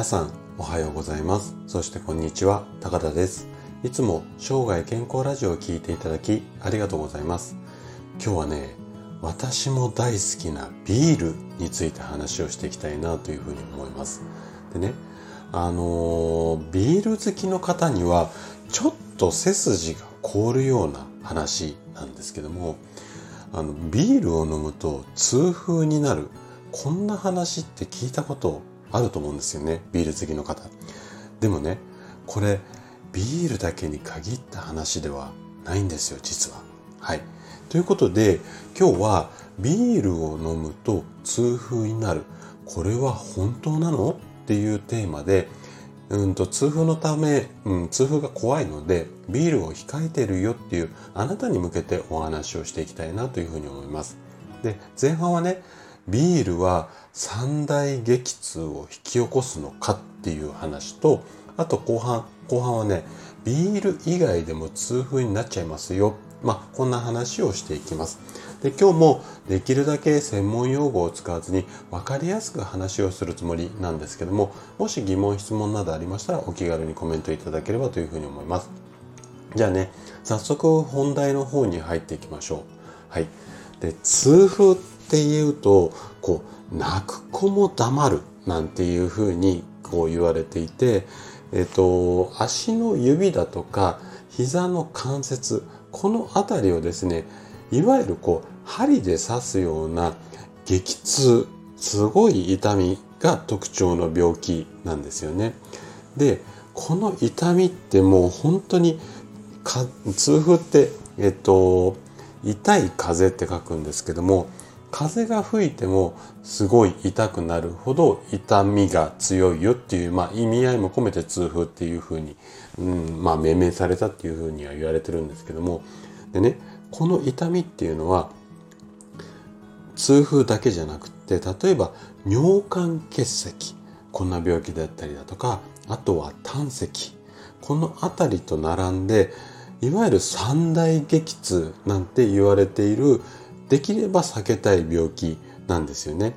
皆さんおはようございます。そしてこんにちは高田です。いつも生涯健康ラジオを聴いていただきありがとうございます。今日はね私も大好きなビールについて話をしていきたいなというふうに思います。でねあのー、ビール好きの方にはちょっと背筋が凍るような話なんですけどもあのビールを飲むと痛風になる。こんな話って聞いたことあると思うんですよねビール好きの方。でもねこれビールだけに限った話ではないんですよ実は。はい。ということで今日はビールを飲むと痛風になる。これは本当なの？っていうテーマでうんと痛風のため、うん、痛風が怖いのでビールを控えてるよっていうあなたに向けてお話をしていきたいなというふうに思います。で前半はねビールは三大激痛を引き起こすのかっていう話とあと後半後半はねビール以外でも痛風になっちゃいますよ。まあこんな話をしていきます。で今日もできるだけ専門用語を使わずに分かりやすく話をするつもりなんですけどももし疑問質問などありましたらお気軽にコメントいただければというふうに思います。じゃあね早速本題の方に入っていきましょう。はい。で痛風っっていうとこう泣く子も黙るなんていうふうにこう言われていてえっと足の指だとか膝の関節この辺りをですねいわゆるこう針で刺すような激痛すごい痛みが特徴の病気なんですよね。でこの痛みってもう本当に痛風ってえっと痛い風邪って書くんですけども風が吹いてもすごい痛くなるほど痛みが強いよっていう、まあ、意味合いも込めて痛風っていうふうに、うん、まあ命名されたっていうふうには言われてるんですけども。でねこの痛みっていうのは痛風だけじゃなくて例えば尿管結石こんな病気だったりだとかあとは胆石この辺りと並んでいわゆる三大激痛なんて言われているできれば避けたい病気なんですよね。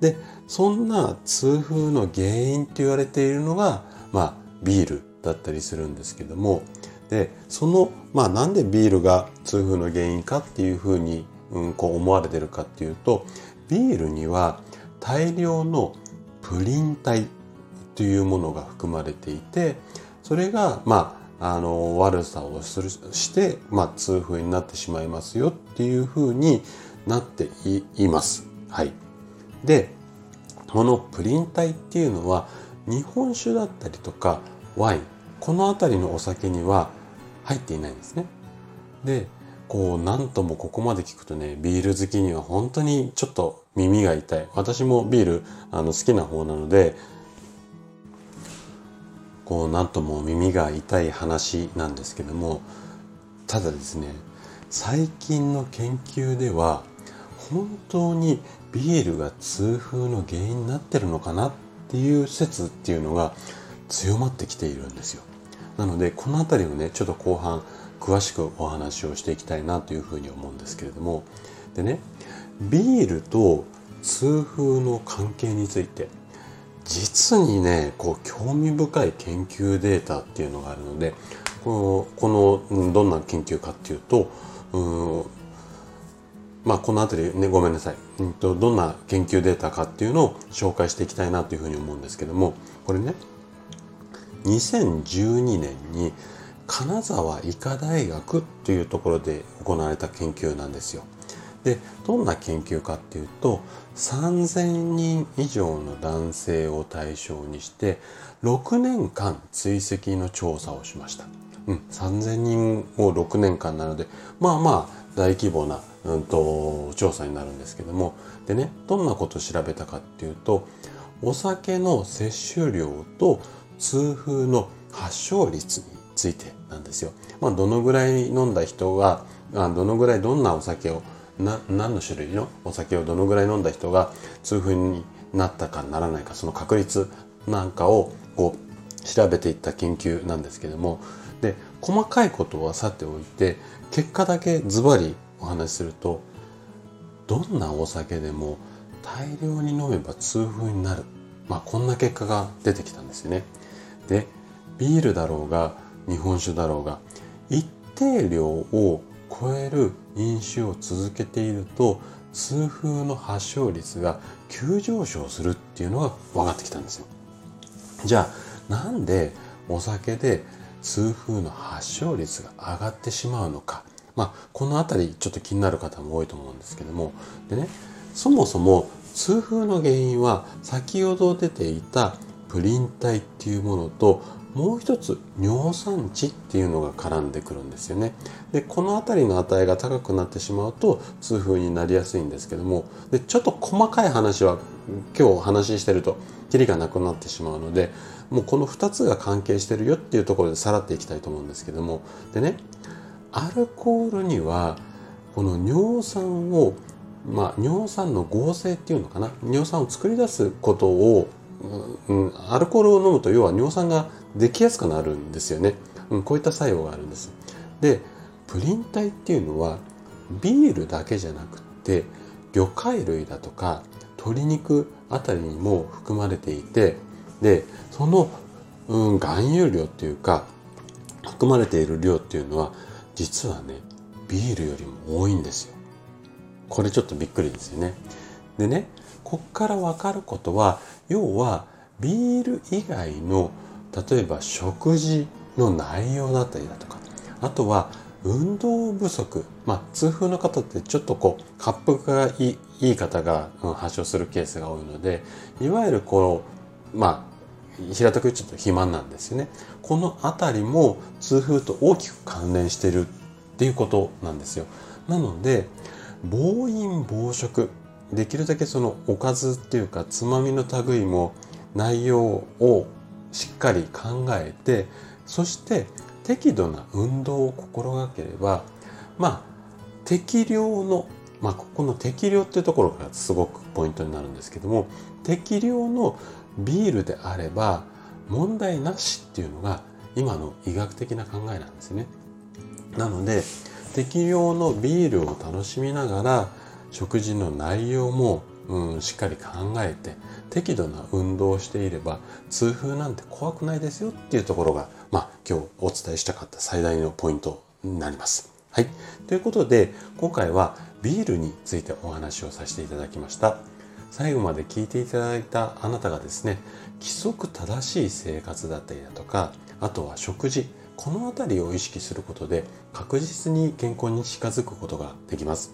でそんな痛風の原因って言われているのが、まあ、ビールだったりするんですけどもでその、まあ、なんでビールが痛風の原因かっていうふうに、うん、こう思われてるかっていうとビールには大量のプリン体というものが含まれていてそれが、まあ、あの悪さをするして、まあ、痛風になってしまいますよっていうふうになっています。はい、でこのプリン体っていうのは日本酒だったりとかワインこの辺りのお酒には入っていないんですね。でこう何ともここまで聞くとねビール好きには本当にちょっと耳が痛い私もビールあの好きな方なのでこう何とも耳が痛い話なんですけどもただですね最近の研究では本当にビールが痛風の原因になってるのかなっていう説っていうのが強まってきているんですよ。なのでこの辺りをねちょっと後半詳しくお話をしていきたいなというふうに思うんですけれどもでねビールと痛風の関係について実にねこう興味深い研究データっていうのがあるのでこのこのどんな研究かっていうとうんまあこの辺りねごめんなさい、うんと、どんな研究データかっていうのを紹介していきたいなというふうに思うんですけどもこれね2012年に金沢医科大学というところで行われた研究なんですよ。でどんな研究かっていうと3000人以上の男性を対象にして6年間追跡の調査をしました。うん、3000人を6年間なのでまあまあ大規模な、うんと、調査になるんですけどもでねどんなことを調べたかっていうとお酒の摂取量と痛風の発症率についてなんですよ。まあ、どのぐらい飲んだ人がどのぐらいどんなお酒をな何の種類の？お酒をどのぐらい飲んだ人が痛風になったかならないかその確率なんかをこう調べていった研究なんですけども。で細かいことはさておいて結果だけズバリお話しするとどんなお酒でも大量に飲めば痛風になる。まあこんな結果が出てきたんですよね。で、ビールだろうが日本酒だろうが一定量を超える飲酒を続けていると痛風の発症率が急上昇するっていうのが分かってきたんですよ。じゃあなんでお酒で痛風の発症率が上がってしまうのか。まあこの辺りちょっと気になる方も多いと思うんですけどもでねそもそも痛風の原因は先ほど出ていたプリン体っていうものともう一つ尿酸値っていうのが絡んでくるんですよね。でこの辺りの値が高くなってしまうと痛風になりやすいんですけどもでちょっと細かい話は今日話してるとキリがなくなってしまうのでもうこの2つが関係してるよっていうところでさらっていきたいと思うんですけどもでねアルコールにはこの尿酸をまあ尿酸の合成っていうのかな？尿酸を作り出すことをん、アルコールを飲むと要は尿酸ができやすくなるんですよね、うん、こういった作用があるんです。でプリン体っていうのはビールだけじゃなくて魚介類だとか鶏肉あたりにも含まれていてでその、うん、含有量っていうか含まれている量っていうのは実はねビールよりも多いんですよ。これちょっとびっくりですよね。でねこっから分かることは要はビール以外の例えば食事の内容だったりだとかあとは運動不足まあ痛風の方ってちょっとこう滑腹がいいい方が発症するケースが多いのでいわゆるこのまあ平たく言っちゃうと肥満なんですよね。この辺りも痛風と大きく関連してるっていうことなんですよ。なので暴飲暴食できるだけそのおかずっていうかつまみの類も内容をしっかり考えてそして適度な運動を心がければまあ適量のまあここの適量っていうところがすごくポイントになるんですけども適量のビールであれば問題なしっていうのが今の医学的な考えなんですね。なので適量のビールを楽しみながら食事の内容も、うん、しっかり考えて適度な運動をしていれば痛風なんて怖くないですよっていうところが、まあ、今日お伝えしたかった最大のポイントになります。はい。ということで今回はビールについてお話をさせていただきました。最後まで聞いていただいたあなたがですね規則正しい生活だったりだとかあとは食事この辺りを意識することで確実に健康に近づくことができます。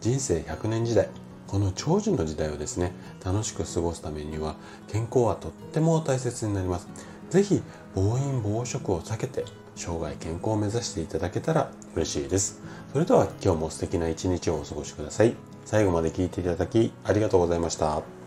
人生100年時代この長寿の時代をですね楽しく過ごすためには健康はとっても大切になります。是非暴飲暴食を避けて生涯健康を目指していただけたら嬉しいです。それでは今日も素敵な一日をお過ごしください。最後まで聞いていただきありがとうございました。